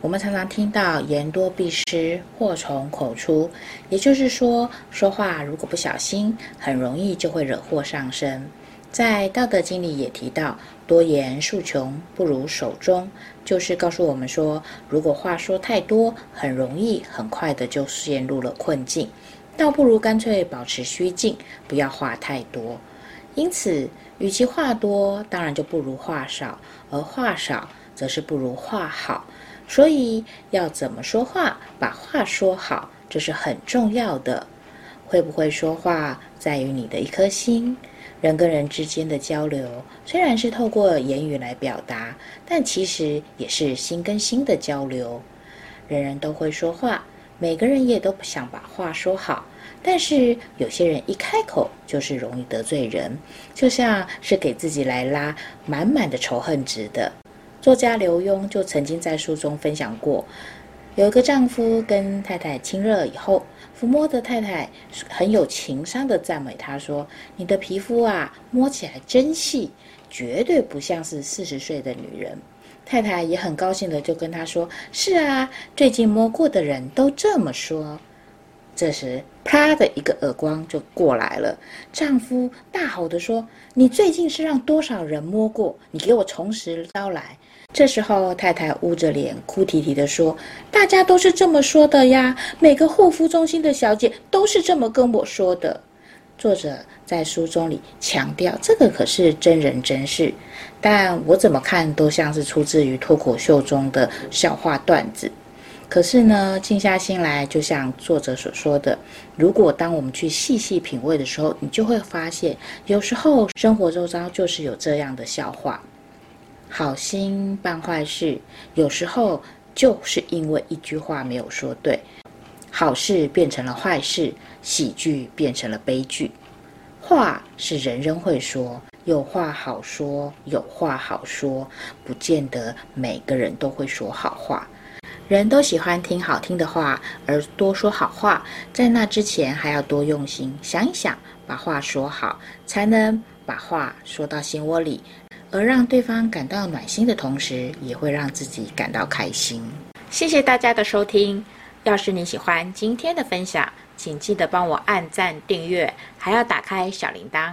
我们常常听到言多必失，祸从口出，也就是说，说话如果不小心，很容易就会惹祸上身。在《道德经》里也提到，多言数穷，不如守中，就是告诉我们说，如果话说太多，很容易很快的就陷入了困境，倒不如干脆保持虚静，不要话太多。因此，与其话多，当然就不如话少；而话少，则是不如话好。所以，要怎么说话，把话说好，这是很重要的。会不会说话，在于你的一颗心。人跟人之间的交流，虽然是透过言语来表达，但其实也是心跟心的交流。人人都会说话，每个人也都想把话说好。但是有些人一开口就是容易得罪人，就像是给自己来拉满满的仇恨值的。作家刘墉就曾经在书中分享过，有一个丈夫跟太太亲热以后，抚摸的太太很有情商的赞美他说：“你的皮肤啊，摸起来真细，绝对不像是四十岁的女人。”太太也很高兴的就跟他说：“是啊，最近摸过的人都这么说。”这时，啪的一个耳光就过来了。丈夫大吼地说：“你最近是让多少人摸过？你给我从实招来！”这时候，太太捂着脸，哭啼啼地说：“大家都是这么说的呀，每个护肤中心的小姐都是这么跟我说的。”作者在书中里强调，这个可是真人真事，但我怎么看都像是出自于脱口秀中的笑话段子。可是呢，静下心来，就像作者所说的，如果当我们去细细品味的时候，你就会发现，有时候生活周遭就是有这样的笑话。好心办坏事，有时候就是因为一句话没有说对，好事变成了坏事，喜剧变成了悲剧。话是人人会说，有话好说，有话好说，不见得每个人都会说好话。人都喜欢听好听的话，而多说好话，在那之前还要多用心想一想，把话说好，才能把话说到心窝里，而让对方感到暖心的同时，也会让自己感到开心。谢谢大家的收听。要是你喜欢今天的分享，请记得帮我按赞、订阅，还要打开小铃铛。